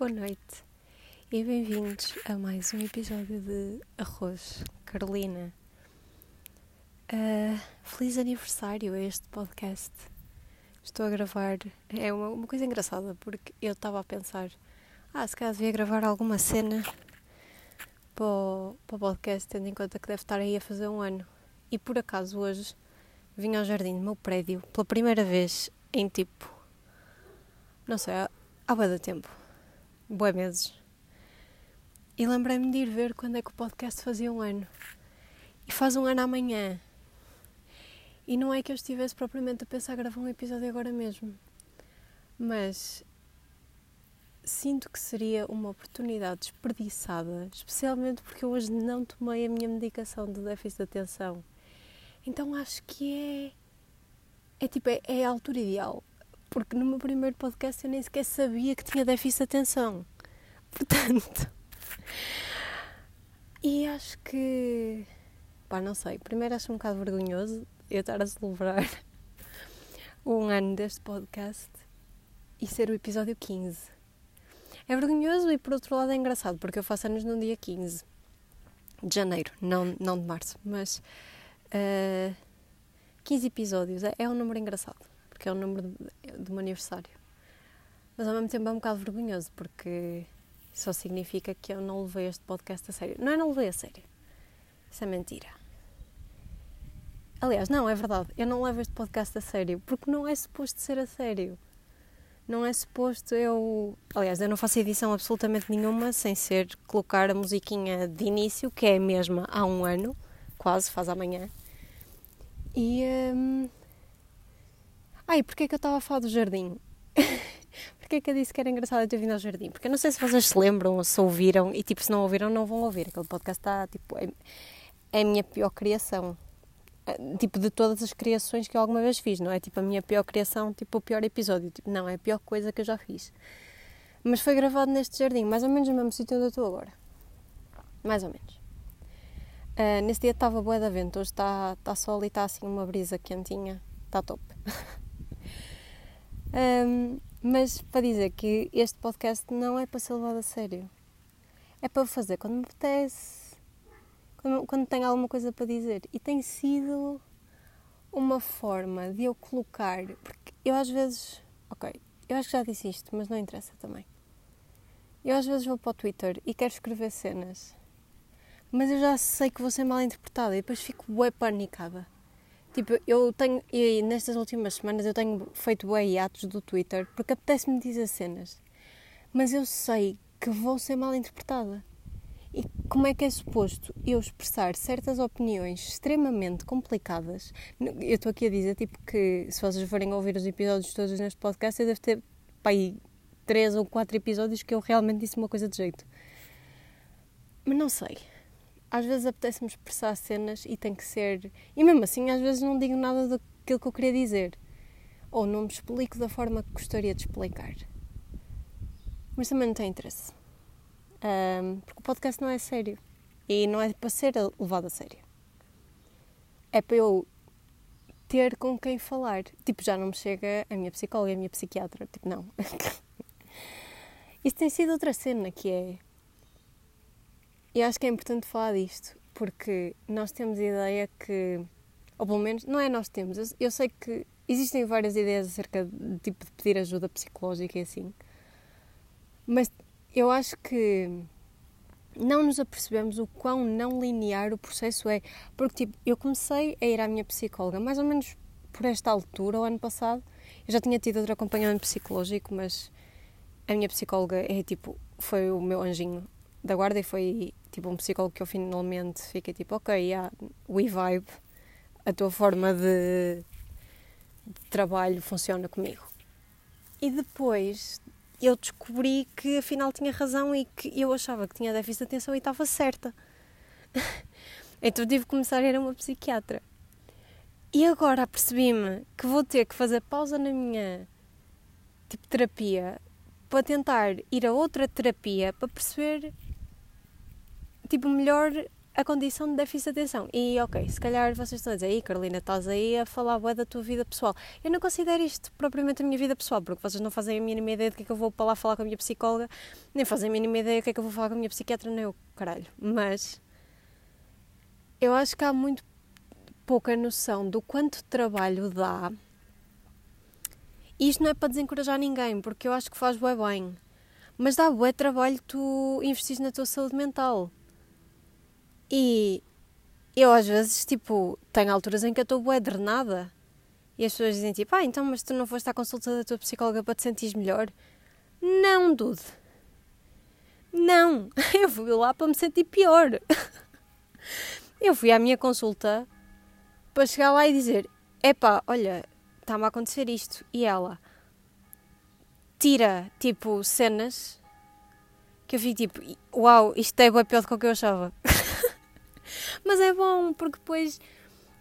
boa noite e bem-vindos a mais um episódio de Arroz Carolina. Uh, feliz aniversário a este podcast. Estou a gravar. É uma, uma coisa engraçada porque eu estava a pensar: ah, se calhar devia gravar alguma cena para o, para o podcast, tendo em conta que deve estar aí a fazer um ano. E por acaso hoje vim ao jardim do meu prédio pela primeira vez em tipo. Não sei, há de tempo. Bué meses. E lembrei-me de ir ver quando é que o podcast fazia um ano. E faz um ano amanhã. E não é que eu estivesse propriamente a pensar gravar um episódio agora mesmo. Mas sinto que seria uma oportunidade desperdiçada, especialmente porque eu hoje não tomei a minha medicação de déficit de atenção. Então acho que é. É tipo, é, é a altura ideal porque no meu primeiro podcast eu nem sequer sabia que tinha déficit de atenção. Portanto. E acho que. Pá, não sei. Primeiro acho um bocado vergonhoso eu estar a celebrar um ano deste podcast e ser o episódio 15. É vergonhoso e por outro lado é engraçado, porque eu faço anos no dia 15 de janeiro, não, não de março, mas uh, eh, 15 episódios é, é um número engraçado porque é o número do meu aniversário. Mas ao mesmo tempo é um bocado vergonhoso, porque só significa que eu não levei este podcast a sério. Não é não levei a sério. Isso é mentira. Aliás, não, é verdade. Eu não levo este podcast a sério, porque não é suposto ser a sério. Não é suposto eu. Aliás, eu não faço edição absolutamente nenhuma sem ser colocar a musiquinha de início, que é a mesma há um ano, quase, faz amanhã. E. Hum, Ai, porquê é que eu estava a falar do jardim? porquê é que eu disse que era engraçado eu ter vindo ao jardim? Porque eu não sei se vocês se lembram ou se ouviram, e tipo, se não ouviram, não vão ouvir. Aquele podcast está, tipo, é, é a minha pior criação. É, tipo, de todas as criações que eu alguma vez fiz, não é? Tipo, a minha pior criação, tipo, o pior episódio. Tipo, não, é a pior coisa que eu já fiz. Mas foi gravado neste jardim, mais ou menos no mesmo sítio onde eu estou agora. Mais ou menos. Uh, nesse dia estava boa da vento, hoje está, está sol e está assim uma brisa quentinha. Está top. Um, mas para dizer que este podcast não é para ser levado a sério. É para fazer quando me apetece, quando, quando tenho alguma coisa para dizer. E tem sido uma forma de eu colocar. Porque eu às vezes. Ok, eu acho que já disse isto, mas não interessa também. Eu às vezes vou para o Twitter e quero escrever cenas, mas eu já sei que vou ser mal interpretada e depois fico bué panicada. Tipo, eu tenho, e nestas últimas semanas eu tenho feito bem atos do Twitter porque apetece-me dizer cenas, mas eu sei que vou ser mal interpretada. E como é que é suposto eu expressar certas opiniões extremamente complicadas? Eu estou aqui a dizer, tipo, que se vocês forem ouvir os episódios todos neste podcast, eu devo ter, pá, aí, três ou quatro episódios que eu realmente disse uma coisa de jeito. Mas não sei às vezes apetece-me expressar cenas e tem que ser. E mesmo assim, às vezes não digo nada daquilo que eu queria dizer. Ou não me explico da forma que gostaria de explicar. Mas também não tem interesse. Um, porque o podcast não é sério. E não é para ser levado a sério. É para eu ter com quem falar. Tipo, já não me chega a minha psicóloga a minha psiquiatra. Tipo, não. Isso tem sido outra cena que é e acho que é importante falar disto, porque nós temos a ideia que, ou pelo menos, não é nós temos, eu, eu sei que existem várias ideias acerca de, tipo, de pedir ajuda psicológica e assim, mas eu acho que não nos apercebemos o quão não linear o processo é. Porque, tipo, eu comecei a ir à minha psicóloga mais ou menos por esta altura, o ano passado. Eu já tinha tido outro acompanhamento psicológico, mas a minha psicóloga é tipo, foi o meu anjinho da guarda e foi tipo um psicólogo que eu finalmente fiquei tipo, ok, yeah, we vibe, a tua forma de, de trabalho funciona comigo. E depois eu descobri que afinal tinha razão e que eu achava que tinha déficit de atenção e estava certa. então tive que começar a ir a uma psiquiatra. E agora percebi-me que vou ter que fazer pausa na minha tipo terapia para tentar ir a outra terapia para perceber tipo, melhor a condição de déficit de atenção. E ok, se calhar vocês estão a dizer, aí Carolina, estás aí a falar bué da tua vida pessoal. Eu não considero isto propriamente a minha vida pessoal, porque vocês não fazem a mínima ideia do que é que eu vou para lá falar com a minha psicóloga, nem fazem a mínima ideia do que é que eu vou falar com a minha psiquiatra, nem eu, caralho. Mas eu acho que há muito pouca noção do quanto trabalho dá. E isto não é para desencorajar ninguém, porque eu acho que faz bué bem. Mas dá bué trabalho tu investir na tua saúde mental. E eu às vezes, tipo, tenho alturas em que eu estou bué drenada. E as pessoas dizem tipo, ah, então, mas tu não foste à consulta da tua psicóloga para te sentir melhor? Não, dude. Não. Eu fui lá para me sentir pior. Eu fui à minha consulta para chegar lá e dizer, epá, olha, está-me a acontecer isto. E ela tira, tipo, cenas que eu fico tipo, uau, isto é bem pior do que eu achava. Mas é bom, porque depois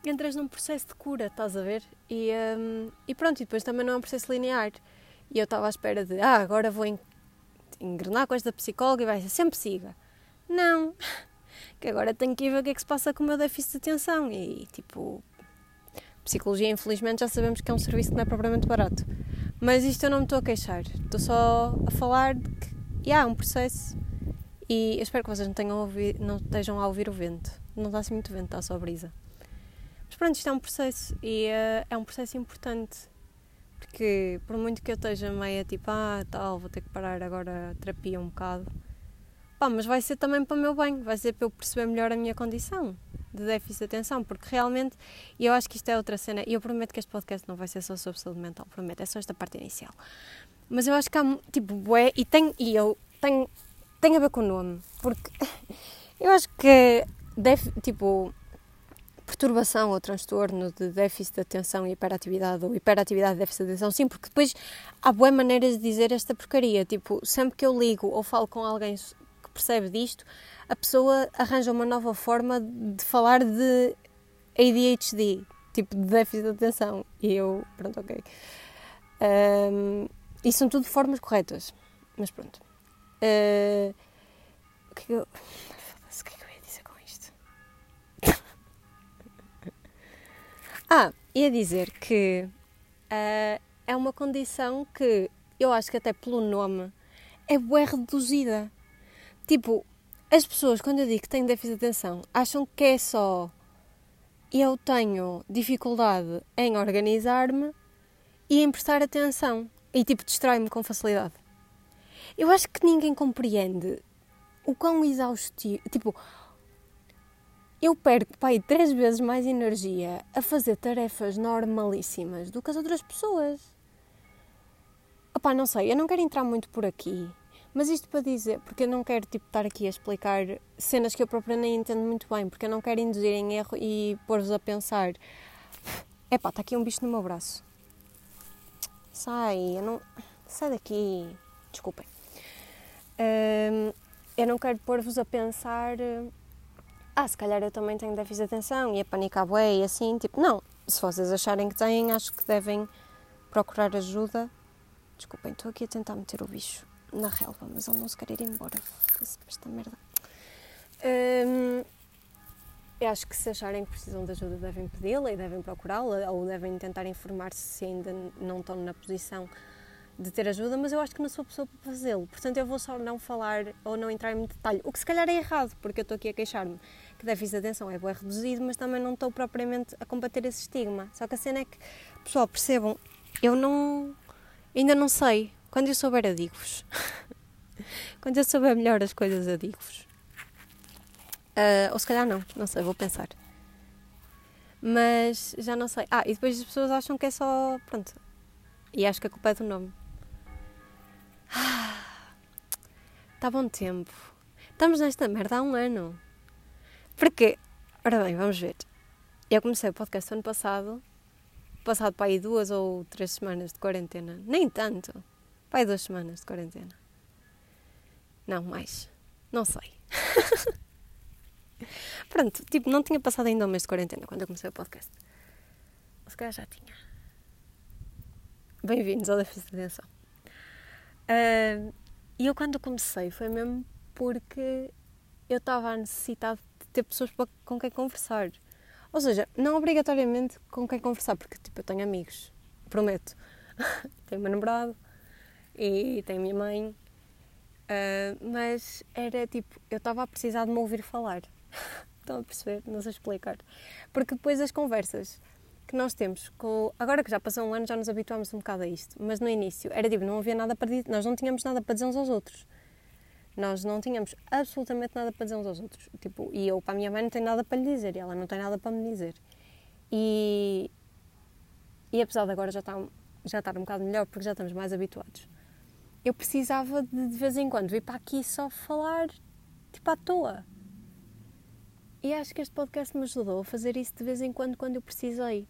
entras num processo de cura, estás a ver? E, um, e pronto, e depois também não é um processo linear. E eu estava à espera de, ah, agora vou engrenar com esta psicóloga e vai ser sempre siga. Não, que agora tenho que ir ver o que é que se passa com o meu déficit de atenção. E tipo, psicologia, infelizmente, já sabemos que é um serviço que não é propriamente barato. Mas isto eu não me estou a queixar, estou só a falar de que, yeah, é um processo e eu espero que vocês não, tenham não estejam a ouvir o vento. Não está assim muito vento, está só brisa. Mas pronto, isto é um processo e uh, é um processo importante. Porque por muito que eu esteja meio tipo, ah, tal, vou ter que parar agora a terapia um bocado. Pá, mas vai ser também para o meu bem, vai ser para eu perceber melhor a minha condição de déficit de atenção, porque realmente, e eu acho que isto é outra cena, e eu prometo que este podcast não vai ser só sobre saúde mental, prometo, é só esta parte inicial. Mas eu acho que há, tipo, bué, e, tenho, e eu tenho tem a ver com o nome, porque eu acho que, def, tipo, perturbação ou transtorno de déficit de atenção e hiperatividade, ou hiperatividade e déficit de atenção, sim, porque depois há boas maneiras de dizer esta porcaria. Tipo, sempre que eu ligo ou falo com alguém que percebe disto, a pessoa arranja uma nova forma de falar de ADHD, tipo de déficit de atenção. E eu, pronto, ok. Um, e são tudo formas corretas, mas pronto. Uh, o que é que eu. O que é que eu ia dizer com isto? ah, ia dizer que uh, é uma condição que eu acho que até pelo nome é bem reduzida. Tipo, as pessoas, quando eu digo que tenho déficit de atenção, acham que é só eu tenho dificuldade em organizar-me e em prestar atenção. E tipo, distrai-me com facilidade. Eu acho que ninguém compreende o quão exaustivo. Tipo, eu perco, pai, três vezes mais energia a fazer tarefas normalíssimas do que as outras pessoas. Opá, não sei, eu não quero entrar muito por aqui, mas isto para dizer, porque eu não quero tipo, estar aqui a explicar cenas que eu própria nem entendo muito bem, porque eu não quero induzir em erro e pôr-vos a pensar: epá, está aqui um bicho no meu braço. Sai, eu não. Sai daqui. Desculpem eu não quero pôr-vos a pensar, ah, se calhar eu também tenho déficit de atenção e a panicar bué e assim, tipo, não. Se vocês acharem que têm, acho que devem procurar ajuda. Desculpem, estou aqui a tentar meter o bicho na relva, mas ele não se quer ir embora. Esta merda. Um, eu acho que se acharem que precisam de ajuda, devem pedi-la e devem procurá-la ou devem tentar informar-se se ainda não estão na posição de ter ajuda, mas eu acho que não sou pessoa para fazê-lo. Portanto, eu vou só não falar ou não entrar em detalhe. O que se calhar é errado, porque eu estou aqui a queixar-me que déficit de atenção é bem reduzido, mas também não estou propriamente a combater esse estigma. Só que a cena é que, pessoal, percebam, eu não. ainda não sei. Quando eu souber, eu digo-vos. Quando eu souber melhor as coisas, eu digo-vos. Uh, ou se calhar não, não sei, vou pensar. Mas já não sei. Ah, e depois as pessoas acham que é só. Pronto. E acho que a culpa é do nome. Está bom tempo. Estamos nesta merda há um ano. Porquê? Ora bem, vamos ver. Eu comecei o podcast ano passado, passado para aí duas ou três semanas de quarentena. Nem tanto. Para aí duas semanas de quarentena. Não, mais. Não sei. Pronto, tipo, não tinha passado ainda um mês de quarentena quando eu comecei o podcast. Se calhar já tinha. Bem-vindos ao Déficit de Atenção. Uh, e eu quando comecei foi mesmo porque eu estava a necessitar de ter pessoas com quem conversar. Ou seja, não obrigatoriamente com quem conversar, porque tipo, eu tenho amigos, prometo. tenho meu namorado e tenho minha mãe. Uh, mas era tipo, eu estava a precisar de me ouvir falar. Estão a perceber? Não sei explicar. Porque depois as conversas que nós temos com. Agora que já passou um ano, já nos habituámos um bocado a isto. Mas no início era tipo, não havia nada para dizer, nós não tínhamos nada para dizer uns aos outros. Nós não tínhamos absolutamente nada para dizer uns aos outros. Tipo, e eu para a minha mãe não tenho nada para lhe dizer e ela não tem nada para me dizer. E, e apesar de agora já estar, já estar um bocado melhor, porque já estamos mais habituados, eu precisava de, de vez em quando vir para aqui só falar, tipo, à toa. E acho que este podcast me ajudou a fazer isso de vez em quando, quando eu precisei.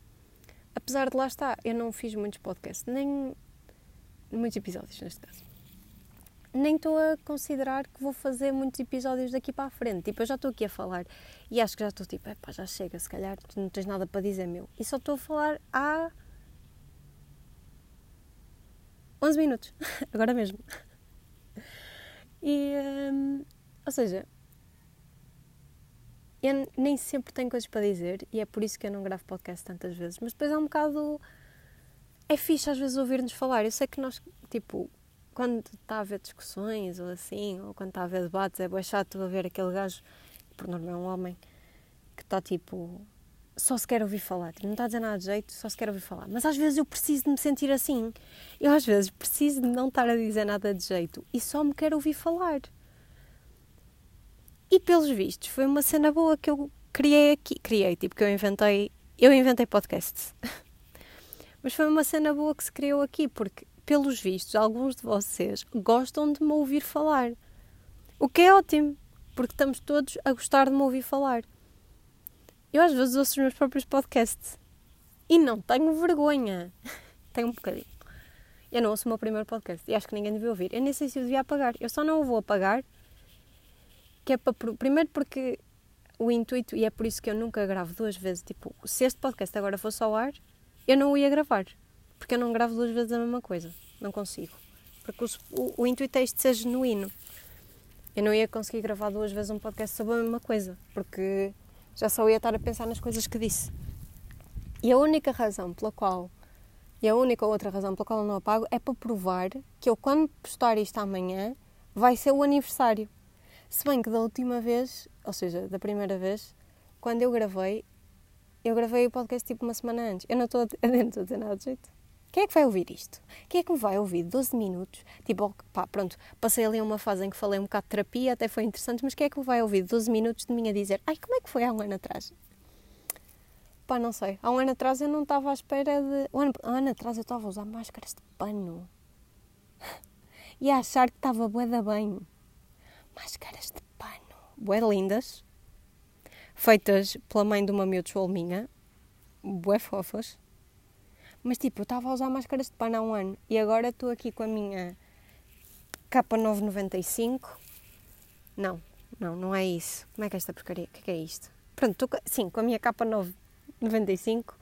Apesar de lá estar, eu não fiz muitos podcasts, nem muitos episódios neste caso. Nem estou a considerar que vou fazer muitos episódios daqui para a frente. Tipo, eu já estou aqui a falar e acho que já estou tipo, epá, já chega, se calhar tu não tens nada para dizer, meu. E só estou a falar há 11 minutos, agora mesmo. E, hum, ou seja, eu nem sempre tenho coisas para dizer e é por isso que eu não gravo podcast tantas vezes. Mas depois é um bocado. É fixe às vezes ouvir-nos falar. Eu sei que nós, tipo, quando está a haver discussões ou assim, ou quando está a haver debates, é bem chato a ver aquele gajo, por norma é um homem, que está tipo. Só se quer ouvir falar, tipo, não está a dizer nada de jeito, só se quer ouvir falar. Mas às vezes eu preciso de me sentir assim. Eu às vezes preciso de não estar a dizer nada de jeito e só me quero ouvir falar. E pelos vistos, foi uma cena boa que eu criei aqui. Criei, tipo, que eu inventei. Eu inventei podcasts. Mas foi uma cena boa que se criou aqui, porque, pelos vistos, alguns de vocês gostam de me ouvir falar. O que é ótimo, porque estamos todos a gostar de me ouvir falar. Eu às vezes ouço os meus próprios podcasts e não tenho vergonha. tenho um bocadinho. Eu não ouço o meu primeiro podcast e acho que ninguém devia ouvir. Eu nem sei se eu devia apagar. Eu só não o vou apagar que é para. Primeiro porque o intuito, e é por isso que eu nunca gravo duas vezes, tipo, se este podcast agora fosse ao ar, eu não o ia gravar. Porque eu não gravo duas vezes a mesma coisa. Não consigo. Porque o, o, o intuito é isto ser genuíno. Eu não ia conseguir gravar duas vezes um podcast sobre a mesma coisa. Porque já só ia estar a pensar nas coisas que disse. E a única razão pela qual, e a única outra razão pela qual eu não apago, é para provar que eu, quando postar isto amanhã, vai ser o aniversário. Se bem que da última vez, ou seja, da primeira vez, quando eu gravei, eu gravei o podcast tipo uma semana antes. Eu não estou a, dizer nada de jeito. Quem é que vai ouvir isto? Quem é que me vai ouvir 12 minutos? Tipo, pá, pronto, passei ali uma fase em que falei um bocado de terapia, até foi interessante, mas quem é que me vai ouvir 12 minutos de mim a dizer ai, como é que foi há um ano atrás? Pá, não sei. Há um ano atrás eu não estava à espera de. Um ano, um ano atrás eu estava a usar máscaras de pano. E a achar que estava bué da bem máscaras de pano, bué lindas, feitas pela mãe de uma miúda minha, bué fofas. Mas tipo, eu estava a usar máscaras de pano há um ano e agora estou aqui com a minha capa 995. Não, não, não é isso. Como é que é esta porcaria? O que é, que é isto? Pronto, estou sim, com a minha capa 995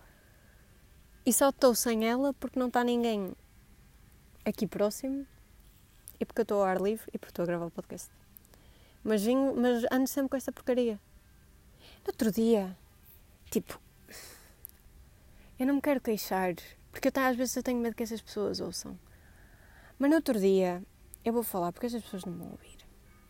e só estou sem ela porque não está ninguém aqui próximo e porque eu estou ao ar livre e porque estou a gravar o podcast. Mas, vim, mas ando sempre com esta porcaria. No outro dia, tipo, eu não me quero queixar, porque eu, às vezes eu tenho medo que essas pessoas ouçam. Mas no outro dia, eu vou falar porque essas pessoas não vão ouvir.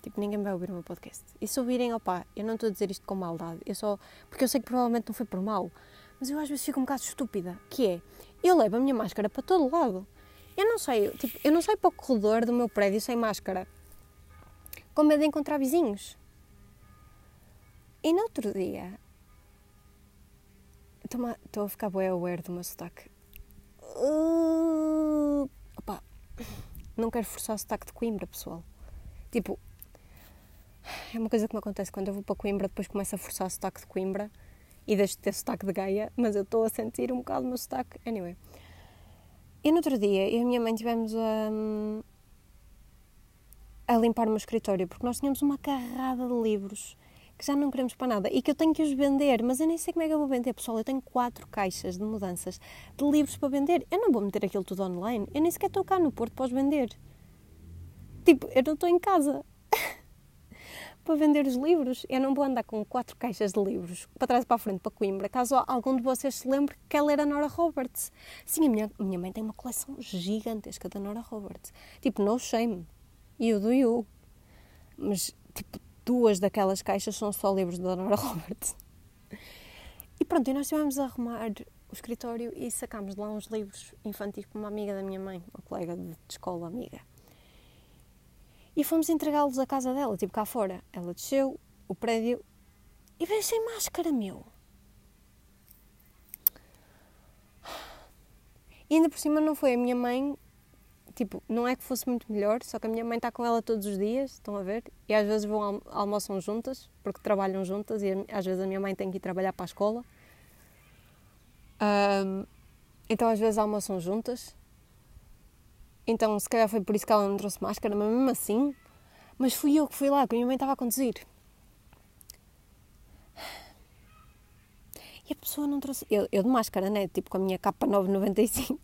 Tipo, ninguém vai ouvir o meu podcast. E se ouvirem, opá, eu não estou a dizer isto com maldade. Eu só. Porque eu sei que provavelmente não foi por mal. Mas eu às vezes fico um bocado estúpida. Que é, eu levo a minha máscara para todo lado. Eu não sei, tipo, eu não saio para o corredor do meu prédio sem máscara com medo de encontrar vizinhos. E no outro dia, estou a ficar bem aware do meu sotaque. Uh, opa, não quero forçar o sotaque de Coimbra, pessoal. Tipo, é uma coisa que me acontece quando eu vou para Coimbra, depois começo a forçar o sotaque de Coimbra e deixo de ter sotaque de Gaia, mas eu estou a sentir um bocado o meu sotaque. Anyway. E no outro dia, eu e a minha mãe tivemos a. Um, a limpar o meu escritório, porque nós tínhamos uma carrada de livros que já não queremos para nada e que eu tenho que os vender, mas eu nem sei como é que eu vou vender, pessoal. Eu tenho quatro caixas de mudanças de livros para vender. Eu não vou meter aquilo tudo online, eu nem sequer estou cá no Porto para os vender. Tipo, eu não estou em casa. para vender os livros. Eu não vou andar com quatro caixas de livros para trás e para a frente para Coimbra, caso algum de vocês se lembre que ela era Nora Roberts. Sim, a minha, minha mãe tem uma coleção gigantesca da Nora Roberts. Tipo, no shame. You do you. Mas, tipo, duas daquelas caixas são só livros da Nora Roberts. E pronto, e nós estivemos a arrumar o escritório e sacámos de lá uns livros infantis para uma amiga da minha mãe, uma colega de escola amiga. E fomos entregá-los à casa dela, tipo cá fora. Ela desceu o prédio e veio sem máscara, meu. E ainda por cima não foi a minha mãe, tipo, não é que fosse muito melhor, só que a minha mãe está com ela todos os dias, estão a ver? E às vezes vão almo almoçam juntas, porque trabalham juntas, e às vezes a minha mãe tem que ir trabalhar para a escola. Um, então às vezes almoçam juntas então, se calhar foi por isso que ela não trouxe máscara, mas mesmo assim. Mas fui eu que fui lá, que a minha mãe estava a conduzir. E a pessoa não trouxe. Eu, eu de máscara, né? Tipo com a minha capa 995.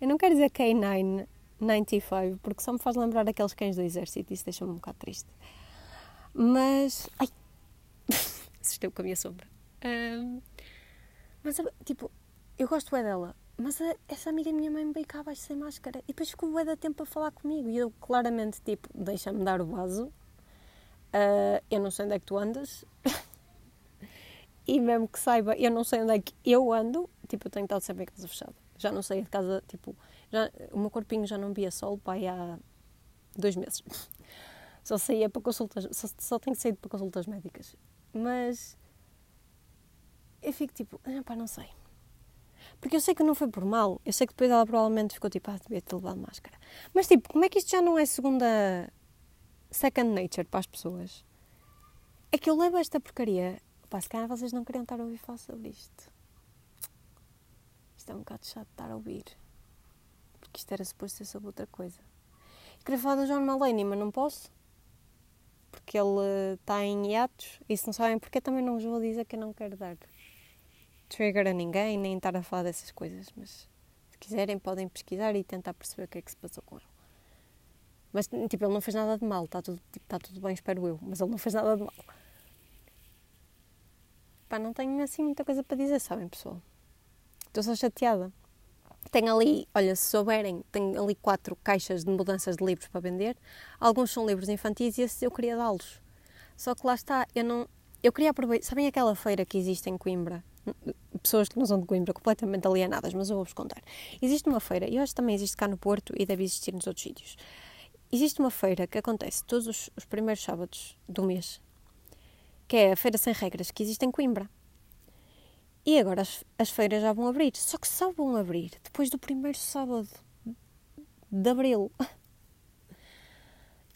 Eu não quero dizer K9 95, porque só me faz lembrar aqueles cães do exército. Isso deixa-me um bocado triste. Mas. Ai! Assustei com a minha sombra. Um, mas, tipo, eu gosto é dela. Mas a, essa amiga minha mãe veio cá abaixo sem máscara e depois ficou bué da tempo a falar comigo e eu claramente tipo, deixa-me dar o vaso, uh, eu não sei onde é que tu andas e mesmo que saiba, eu não sei onde é que eu ando, tipo, eu tenho estado sempre em casa fechada. Já não saí de casa, tipo, já, o meu corpinho já não via sol pai há dois meses. Só saía para consultas, só, só tenho saído para consultas médicas. Mas eu fico tipo, ah, pá, não sei porque eu sei que não foi por mal. Eu sei que depois ela provavelmente ficou tipo, ah, devia ter levado máscara. Mas tipo, como é que isto já não é segunda. second nature para as pessoas? É que eu levo esta porcaria. Pá, se calhar vocês não queriam estar a ouvir falar sobre isto. Isto é um bocado chato de estar a ouvir. Porque isto era suposto ser sobre outra coisa. Queria falar do John Mulaney, mas não posso. Porque ele está em hiatos. E se não sabem porque, também não vos vou dizer que eu não quero dar trigger a ninguém, nem estar a falar dessas coisas, mas se quiserem podem pesquisar e tentar perceber o que é que se passou com ele. Mas, tipo, ele não fez nada de mal, está tudo, tipo, está tudo bem, espero eu, mas ele não fez nada de mal. Pá, não tenho assim muita coisa para dizer, sabem, pessoal? Estou só chateada. Tenho ali, olha, se souberem, tenho ali quatro caixas de mudanças de livros para vender. Alguns são livros infantis e esses eu queria dá-los. Só que lá está, eu não. Eu queria aproveitar. Sabem aquela feira que existe em Coimbra? pessoas que não são de Coimbra, completamente alienadas, mas eu vou-vos contar. Existe uma feira, e eu acho que também existe cá no Porto e deve existir nos outros sítios. Existe uma feira que acontece todos os, os primeiros sábados do mês, que é a Feira Sem Regras, que existe em Coimbra. E agora as, as feiras já vão abrir, só que só vão abrir depois do primeiro sábado de abril.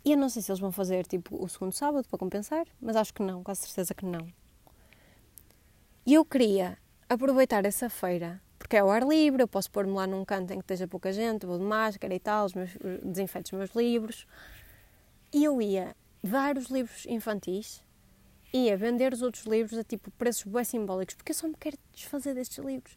E eu não sei se eles vão fazer tipo o segundo sábado para compensar, mas acho que não, quase certeza que não. E eu queria aproveitar essa feira, porque é ao ar livre, eu posso pôr-me lá num canto em que esteja pouca gente, vou de máscara e tal, os meus, desinfeto os meus livros. E eu ia dar os livros infantis, ia vender os outros livros a tipo preços bem simbólicos, porque eu só me quero desfazer destes livros.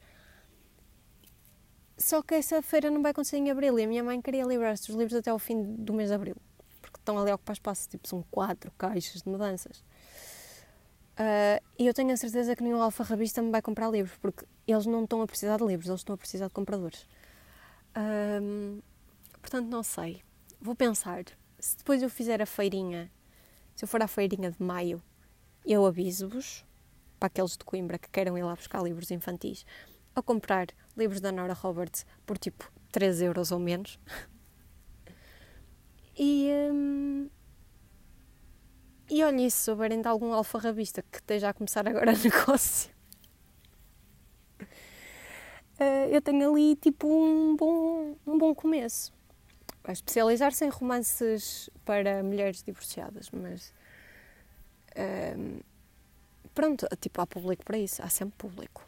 Só que essa feira não vai acontecer em abril e a minha mãe queria livrar estes livros até ao fim do mês de abril, porque estão ali a ocupar espaço, tipo, são quatro caixas de mudanças. Uh, e eu tenho a certeza que nenhum alfarrabista me vai comprar livros, porque eles não estão a precisar de livros, eles estão a precisar de compradores. Uh, portanto, não sei. Vou pensar. Se depois eu fizer a feirinha, se eu for à feirinha de maio, eu aviso-vos, para aqueles de Coimbra que queiram ir lá buscar livros infantis, ou comprar livros da Nora Roberts por tipo 3 euros ou menos. e. Um, e olha, se souberem de algum alfarrabista que esteja a começar agora negócio, uh, eu tenho ali tipo um bom, um bom começo. Vai especializar-se em romances para mulheres divorciadas, mas uh, pronto, tipo, há público para isso, há sempre público.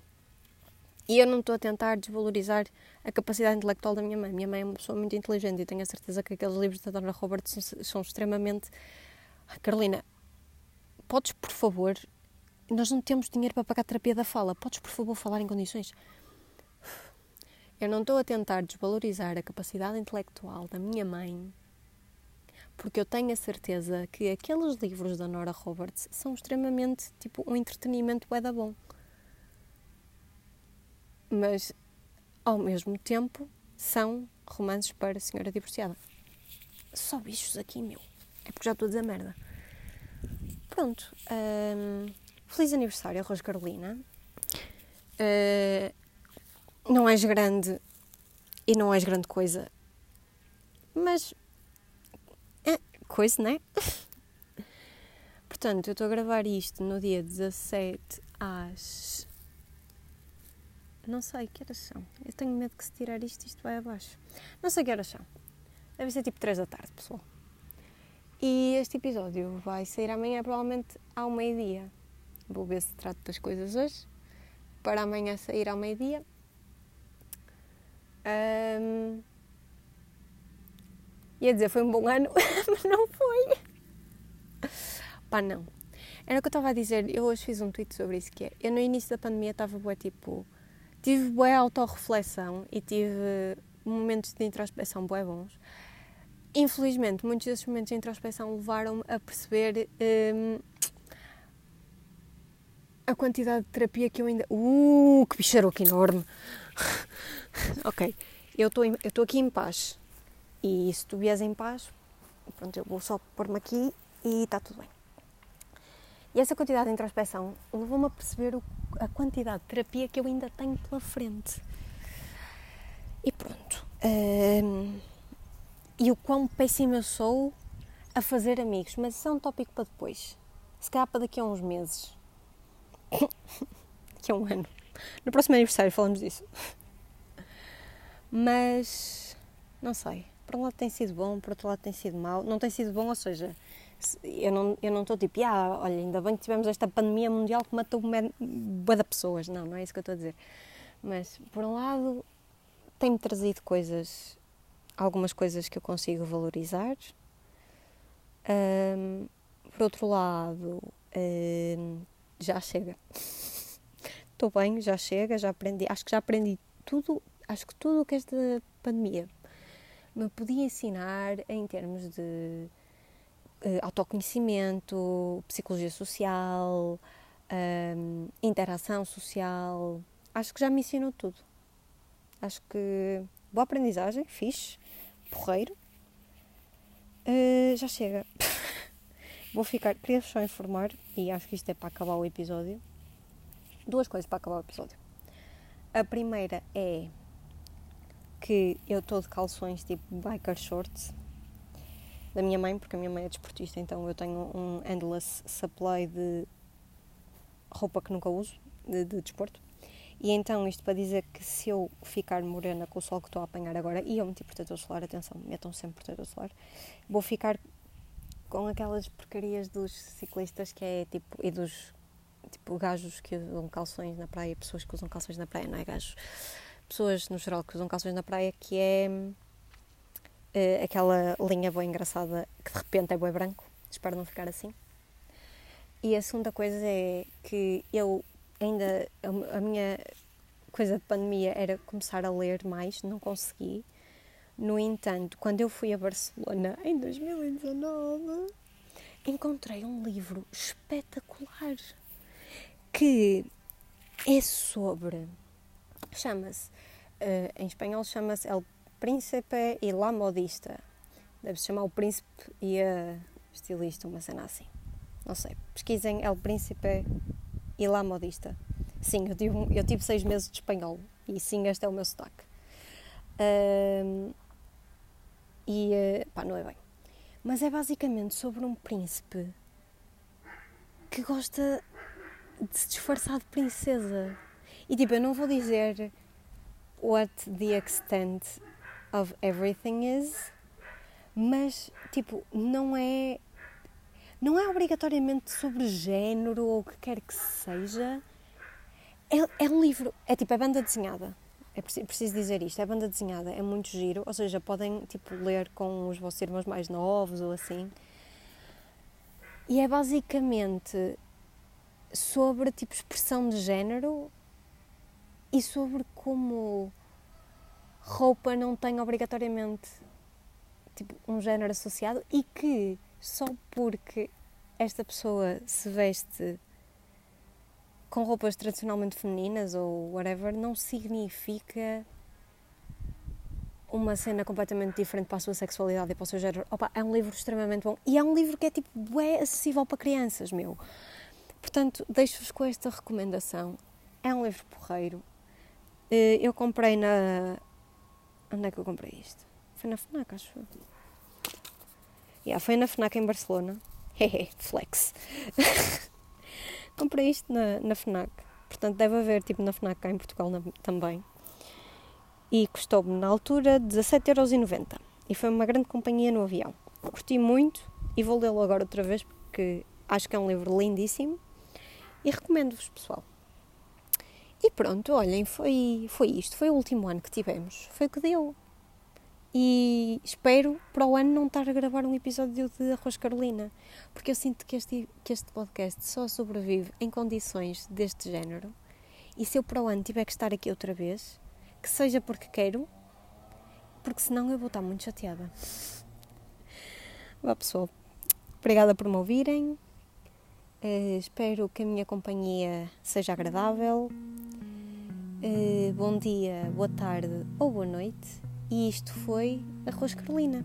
E eu não estou a tentar desvalorizar a capacidade intelectual da minha mãe. Minha mãe é uma pessoa muito inteligente e tenho a certeza que aqueles livros da Dona Roberts são, são extremamente. Carolina, podes, por favor, nós não temos dinheiro para pagar a terapia da fala, podes, por favor, falar em condições? Eu não estou a tentar desvalorizar a capacidade intelectual da minha mãe, porque eu tenho a certeza que aqueles livros da Nora Roberts são extremamente tipo um entretenimento é da bom. Mas ao mesmo tempo são romances para senhora divorciada. Só bichos aqui, meu. É porque já estou a dizer merda. Pronto. Um, feliz aniversário, Arroz Carolina. Uh, não és grande e não és grande coisa. Mas. Coisa, não é? Portanto, eu estou a gravar isto no dia 17 às. Não sei que horas são. Eu tenho medo que se tirar isto, isto vai abaixo. Não sei que horas são. Deve ser tipo 3 da tarde, pessoal. E este episódio vai sair amanhã, provavelmente ao meio-dia. Vou ver se trato das coisas hoje. Para amanhã sair ao meio-dia. Um... Ia dizer, foi um bom ano, mas não foi. Pá, não. Era o que eu estava a dizer. Eu hoje fiz um tweet sobre isso, que é... Eu no início da pandemia estava bué, tipo... Tive boa autorreflexão e tive momentos de introspeção bué bons infelizmente, muitos desses momentos de introspeção levaram-me a perceber hum, a quantidade de terapia que eu ainda. Uh, que bicharoco enorme! ok, eu estou aqui em paz. E se tu vies em paz, pronto, eu vou só pôr-me aqui e está tudo bem. E essa quantidade de introspeção levou-me a perceber o, a quantidade de terapia que eu ainda tenho pela frente. E pronto. Hum, e o quão péssima eu sou a fazer amigos. Mas isso é um tópico para depois. Se calhar para daqui a uns meses. daqui a um ano. No próximo aniversário falamos disso. Mas não sei. Por um lado tem sido bom, por outro lado tem sido mau. Não tem sido bom, ou seja, eu não eu não estou tipo, ah, olha, ainda bem que tivemos esta pandemia mundial que matou boa de pessoas. Não, não é isso que eu estou a dizer. Mas por um lado tem-me trazido coisas algumas coisas que eu consigo valorizar. Um, por outro lado, um, já chega. Estou bem, já chega, já aprendi. Acho que já aprendi tudo, acho que tudo o que esta pandemia me podia ensinar em termos de uh, autoconhecimento, psicologia social, um, interação social. Acho que já me ensinou tudo. Acho que boa aprendizagem, fixe porreiro. Uh, já chega. Vou ficar. Queria só informar, e acho que isto é para acabar o episódio. Duas coisas para acabar o episódio. A primeira é que eu estou de calções tipo biker shorts da minha mãe, porque a minha mãe é desportista, então eu tenho um endless supply de roupa que nunca uso, de, de desporto. E então, isto para dizer que se eu ficar morena com o sol que estou a apanhar agora, e eu meti protetor solar, atenção, metam sempre protetor solar, vou ficar com aquelas porcarias dos ciclistas que é tipo, e dos tipo gajos que usam calções na praia, pessoas que usam calções na praia, não é gajos, pessoas no geral que usam calções na praia, que é uh, aquela linha boa engraçada que de repente é boi branco, espero não ficar assim. E a segunda coisa é que eu ainda a, minha coisa de pandemia era começar a ler mais, não consegui. No entanto, quando eu fui a Barcelona em 2019, encontrei um livro espetacular que é sobre. Chama-se. Uh, em espanhol chama-se El Príncipe e la Modista. Deve-se chamar O Príncipe e a Estilista, uma cena assim. Não sei. Pesquisem El Príncipe e lá modista. Sim, eu tive, eu tive seis meses de espanhol e sim, este é o meu sotaque. Um, e uh, pá, não é bem. Mas é basicamente sobre um príncipe que gosta de se disfarçar de princesa. E tipo, eu não vou dizer what the extent of everything is, mas tipo, não é não é obrigatoriamente sobre género ou o que quer que seja. É, é um livro, é tipo, é banda desenhada. É preciso dizer isto, é banda desenhada, é muito giro, ou seja, podem tipo ler com os vossos irmãos mais novos ou assim. E é basicamente sobre tipo expressão de género e sobre como roupa não tem obrigatoriamente tipo, um género associado e que só porque esta pessoa se veste com roupas tradicionalmente femininas ou whatever, não significa uma cena completamente diferente para a sua sexualidade e para o seu género. Opa, é um livro extremamente bom e é um livro que é tipo é acessível para crianças, meu. Portanto, deixo-vos com esta recomendação. É um livro porreiro. Eh, eu comprei na. Onde é que eu comprei isto? Foi na FNAC, acho. Yeah, foi na FNAC em Barcelona. Hehe, flex. comprei isto na, na FNAC. Portanto, deve haver tipo na FNAC cá em Portugal na, também. E custou-me na altura 17,90€. E foi uma grande companhia no avião. Curti muito e vou lê-lo agora outra vez porque acho que é um livro lindíssimo. E recomendo-vos, pessoal. E pronto, olhem, foi, foi isto. Foi o último ano que tivemos. Foi o que deu. E espero para o ano não estar a gravar um episódio de Arroz Carolina, porque eu sinto que este, que este podcast só sobrevive em condições deste género. E se eu para o ano tiver que estar aqui outra vez, que seja porque quero, porque senão eu vou estar muito chateada. Vá pessoal, obrigada por me ouvirem. Uh, espero que a minha companhia seja agradável. Uh, bom dia, boa tarde ou boa noite e isto foi Arroz Carolina.